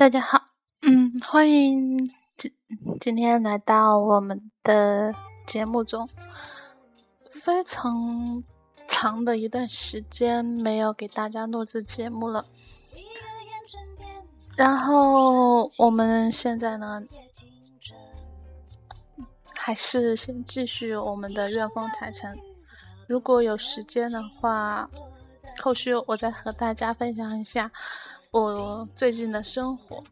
大家好，嗯，欢迎今今天来到我们的节目中。非常长的一段时间没有给大家录制节目了，然后我们现在呢，还是先继续我们的愿风财神。如果有时间的话，后续我再和大家分享一下。我最近的生活，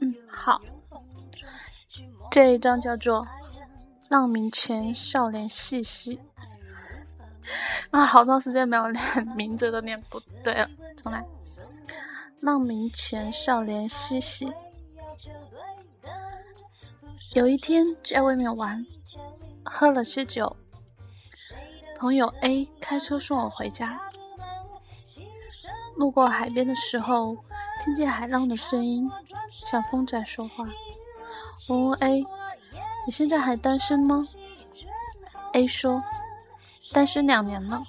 嗯，好，这一张叫做《浪明前少年细细》啊，好长时间没有练，名字都念不对了，重来，《浪明前少年细细》。有一天在外面玩，喝了些酒，朋友 A 开车送我回家。路过海边的时候，听见海浪的声音，像风在说话。我问 A：“ 你现在还单身吗？”A 说：“单身两年了。”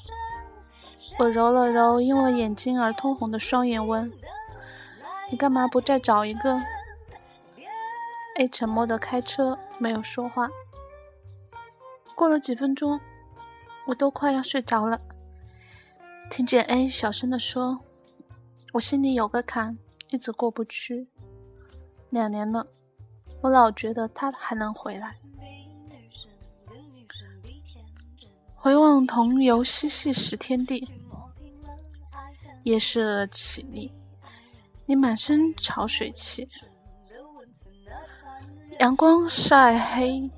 我揉了揉因为眼睛而通红的双眼，问：“你干嘛不再找一个？”A 沉默的开车，没有说话。过了几分钟，我都快要睡着了，听见 A 小声的说。我心里有个坎，一直过不去。两年了，我老觉得他还能回来。回望同游嬉戏时天地，夜色绮丽，你满身潮水气，阳光晒黑，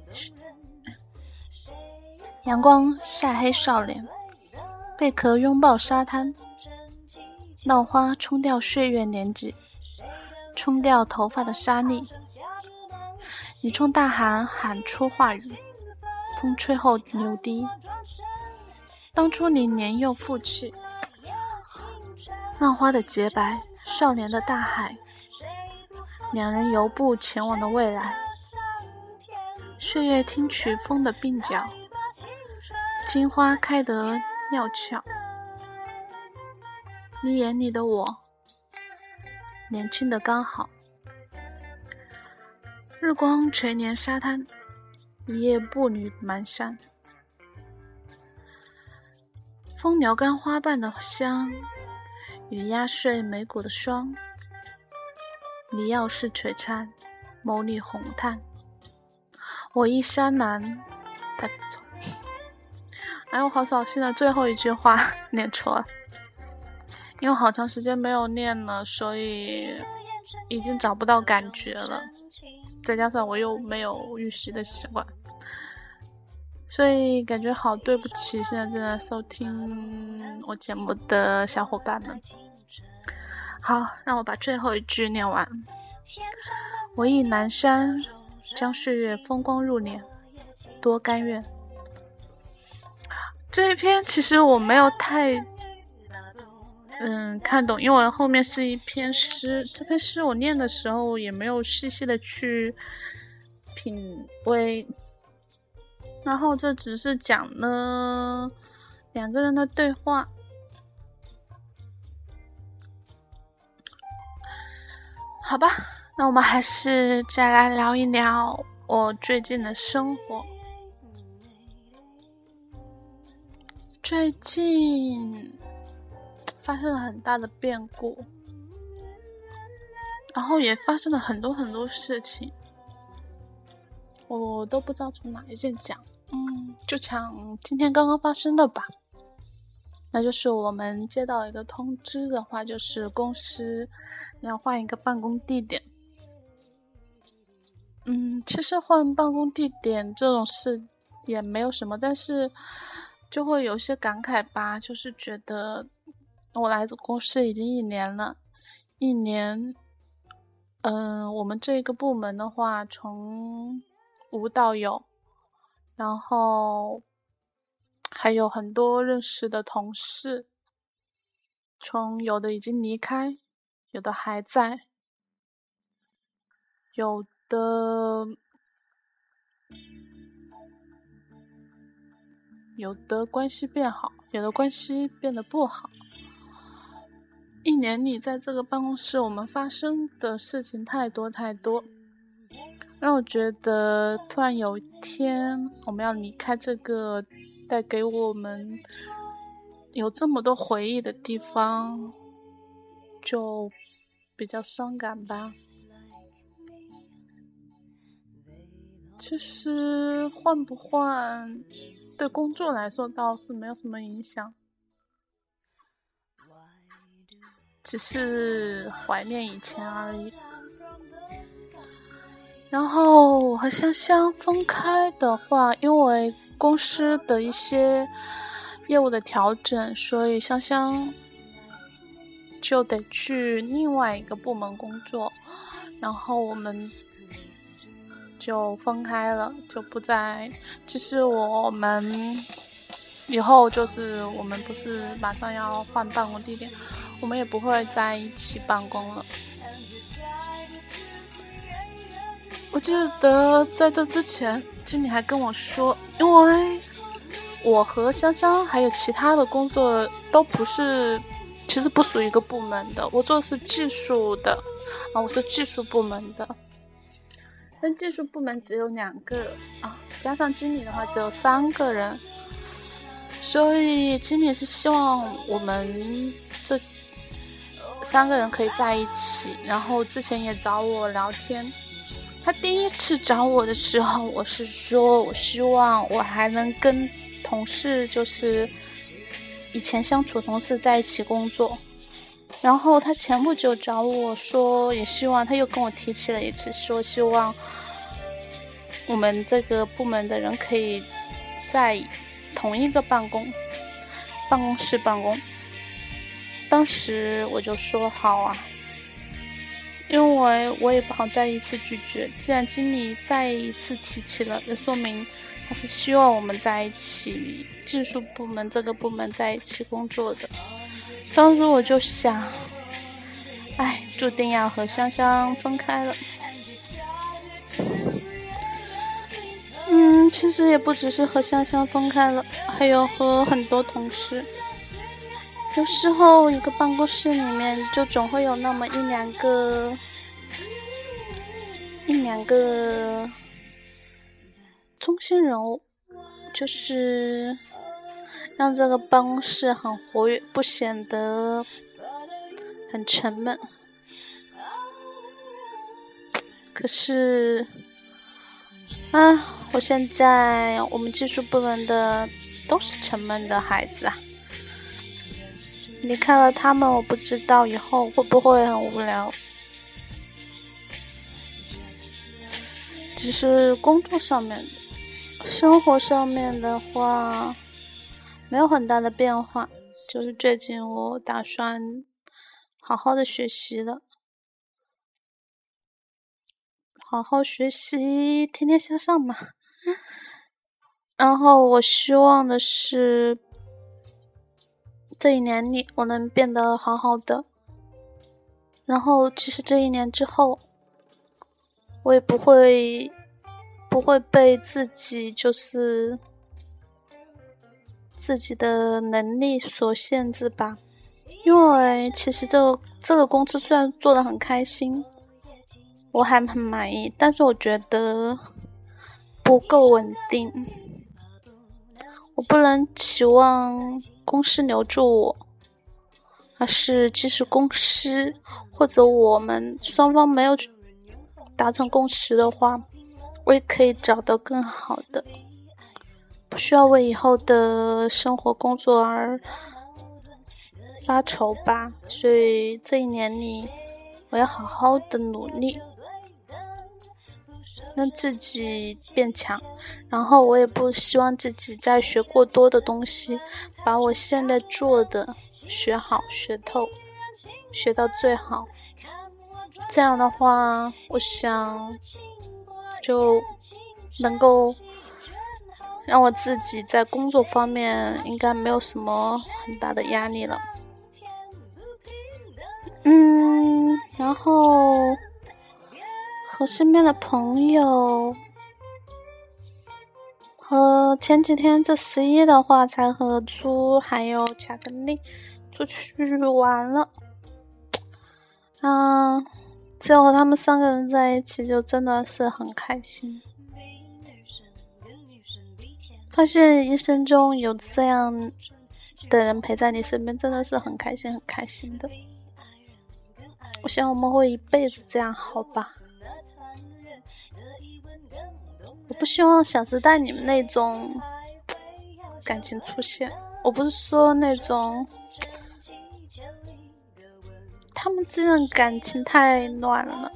阳光晒黑少年，贝壳拥抱沙滩。浪花冲掉岁月年纪，冲掉头发的沙粒。你冲大海喊出话语，风吹后流滴。当初你年幼负气，浪花的洁白，少年的大海，两人游步前往的未来。岁月听取风的鬓角，金花开得妙俏。你眼里的我，年轻的刚好。日光垂帘沙滩，一夜步履蹒跚。风撩干花瓣的香，雨压碎眉骨的霜。你要是璀璨，眸里红炭。我一山南，太不错。哎，我好扫兴的，最后一句话念错了。因为好长时间没有练了，所以已经找不到感觉了。再加上我又没有预习的习惯，所以感觉好对不起现在正在收听我节目的小伙伴们。好，让我把最后一句念完。我忆南山，将岁月风光入殓，多甘愿。这一篇其实我没有太。嗯，看懂，因为后面是一篇诗。这篇诗我念的时候也没有细细的去品味，然后这只是讲了两个人的对话。好吧，那我们还是再来聊一聊我最近的生活。最近。发生了很大的变故，然后也发生了很多很多事情，我都不知道从哪一件讲。嗯，就讲今天刚刚发生的吧。那就是我们接到一个通知的话，就是公司要换一个办公地点。嗯，其实换办公地点这种事也没有什么，但是就会有些感慨吧，就是觉得。我来自公司已经一年了，一年，嗯，我们这个部门的话，从无到有，然后还有很多认识的同事，从有的已经离开，有的还在，有的有的关系变好，有的关系变得不好。一年里在这个办公室我们发生的事情太多太多，让我觉得突然有一天我们要离开这个带给我们有这么多回忆的地方，就比较伤感吧。其实换不换，对工作来说倒是没有什么影响，只是怀念以前而已。然后我和香香分开的话，因为公司的一些业务的调整，所以香香就得去另外一个部门工作，然后我们。就分开了，就不再。其实我们以后就是我们不是马上要换办公地点，我们也不会在一起办公了。我记得在这之前，经理还跟我说，因为我和香香还有其他的工作都不是，其实不属于一个部门的。我做的是技术的，啊，我是技术部门的。但技术部门只有两个啊，加上经理的话只有三个人，所以今年是希望我们这三个人可以在一起。然后之前也找我聊天，他第一次找我的时候，我是说我希望我还能跟同事，就是以前相处同事在一起工作。然后他前不久找我说，也希望他又跟我提起了一次，说希望我们这个部门的人可以在同一个办公办公室办公。当时我就说好啊，因为我也不好再一次拒绝。既然经理再一次提起了，就说明他是希望我们在一起，技术部门这个部门在一起工作的。当时我就想，哎，注定要和香香分开了。其实也不只是和香香分开了，还有和很多同事。有时候一个办公室里面就总会有那么一两个、一两个中心人物，就是。让这个办公室很活跃，不显得很沉闷。可是，啊，我现在我们技术部门的都是沉闷的孩子啊！离开了他们，我不知道以后会不会很无聊。只是工作上面的，生活上面的话。没有很大的变化，就是最近我打算好好的学习了，好好学习，天天向上嘛。然后我希望的是，这一年里我能变得好好的。然后其实这一年之后，我也不会不会被自己就是。自己的能力所限制吧，因为其实这个这个公司虽然做的很开心，我还很满意，但是我觉得不够稳定，我不能期望公司留住我，而是即使公司或者我们双方没有达成共识的话，我也可以找到更好的。不需要为以后的生活工作而发愁吧，所以这一年里，我要好好的努力，让自己变强。然后我也不希望自己再学过多的东西，把我现在做的学好、学透、学到最好。这样的话，我想就能够。让我自己在工作方面应该没有什么很大的压力了。嗯，然后和身边的朋友，和前几天这十一的话才和猪还有巧克力出去玩了。嗯，只有和他们三个人在一起，就真的是很开心。发现一生中有这样的人陪在你身边，真的是很开心，很开心的。我想我们会一辈子这样，好吧？我不希望《小时代》你们那种感情出现。我不是说那种他们之间的感情太乱了，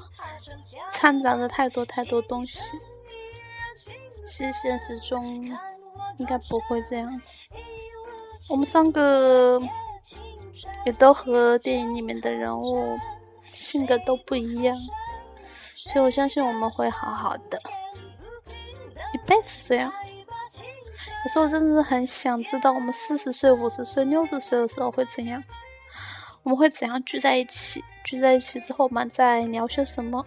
掺杂着太多太多东西。其实现实中应该不会这样。我们三个也都和电影里面的人物。性格都不一样，所以我相信我们会好好的，一辈子这样。有时候真的是很想知道，我们四十岁、五十岁、六十岁的时候会怎样？我们会怎样聚在一起？聚在一起之后，我们再聊些什么？